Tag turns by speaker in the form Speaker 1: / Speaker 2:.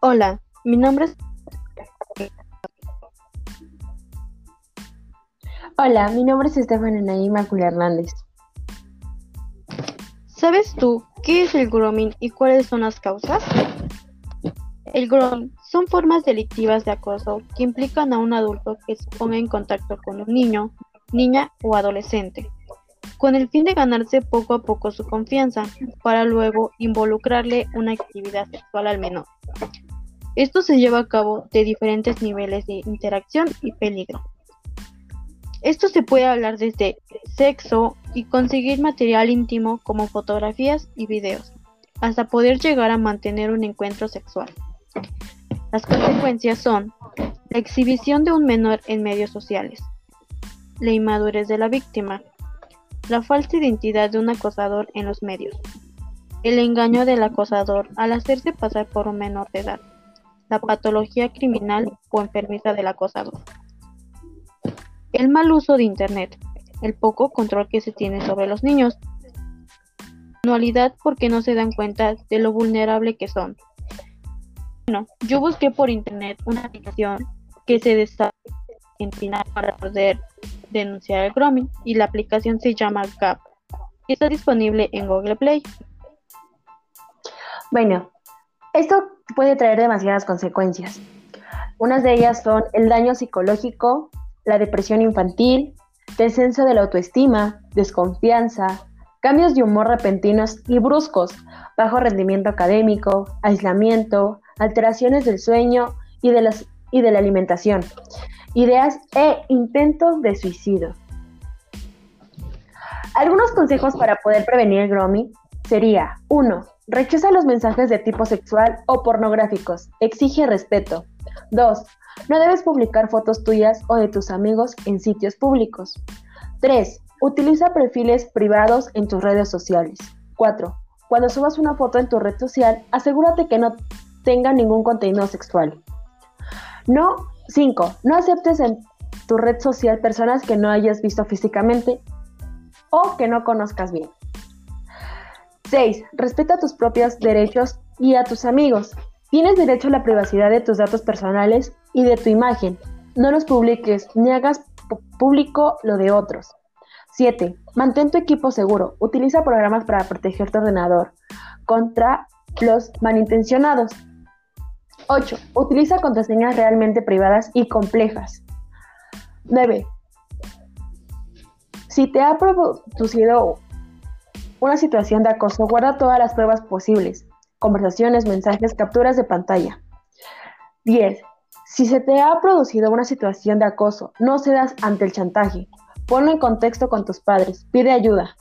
Speaker 1: Hola, mi nombre es...
Speaker 2: Hola, mi nombre es Estefania Naima Hernández.
Speaker 1: ¿Sabes tú qué es el grooming y cuáles son las causas? El grooming son formas delictivas de acoso que implican a un adulto que se ponga en contacto con un niño, niña o adolescente, con el fin de ganarse poco a poco su confianza, para luego involucrarle una actividad sexual al menor. Esto se lleva a cabo de diferentes niveles de interacción y peligro. Esto se puede hablar desde sexo y conseguir material íntimo como fotografías y videos, hasta poder llegar a mantener un encuentro sexual. Las consecuencias son la exhibición de un menor en medios sociales, la inmadurez de la víctima, la falsa identidad de un acosador en los medios, el engaño del acosador al hacerse pasar por un menor de edad, la patología criminal o enfermiza del acosador. El mal uso de Internet, el poco control que se tiene sobre los niños, anualidad porque no se dan cuenta de lo vulnerable que son. Bueno, yo busqué por Internet una aplicación que se desarrolla en para poder denunciar el grooming y la aplicación se llama GAP y está disponible en Google Play.
Speaker 2: Bueno, esto puede traer demasiadas consecuencias. Unas de ellas son el daño psicológico, la depresión infantil, descenso de la autoestima, desconfianza, cambios de humor repentinos y bruscos, bajo rendimiento académico, aislamiento, alteraciones del sueño y de, las, y de la alimentación, ideas e intentos de suicidio. Algunos consejos para poder prevenir el grooming sería 1. Rechaza los mensajes de tipo sexual o pornográficos. Exige respeto. 2. No debes publicar fotos tuyas o de tus amigos en sitios públicos. 3. Utiliza perfiles privados en tus redes sociales. 4. Cuando subas una foto en tu red social, asegúrate que no tenga ningún contenido sexual. No 5. No aceptes en tu red social personas que no hayas visto físicamente o que no conozcas bien. 6. Respeta tus propios derechos y a tus amigos. Tienes derecho a la privacidad de tus datos personales y de tu imagen. No los publiques ni hagas público lo de otros. 7. Mantén tu equipo seguro. Utiliza programas para proteger tu ordenador contra los malintencionados. 8. Utiliza contraseñas realmente privadas y complejas. 9. Si te ha producido una situación de acoso, guarda todas las pruebas posibles, conversaciones, mensajes, capturas de pantalla. 10. Si se te ha producido una situación de acoso, no cedas ante el chantaje. Ponlo en contexto con tus padres, pide ayuda.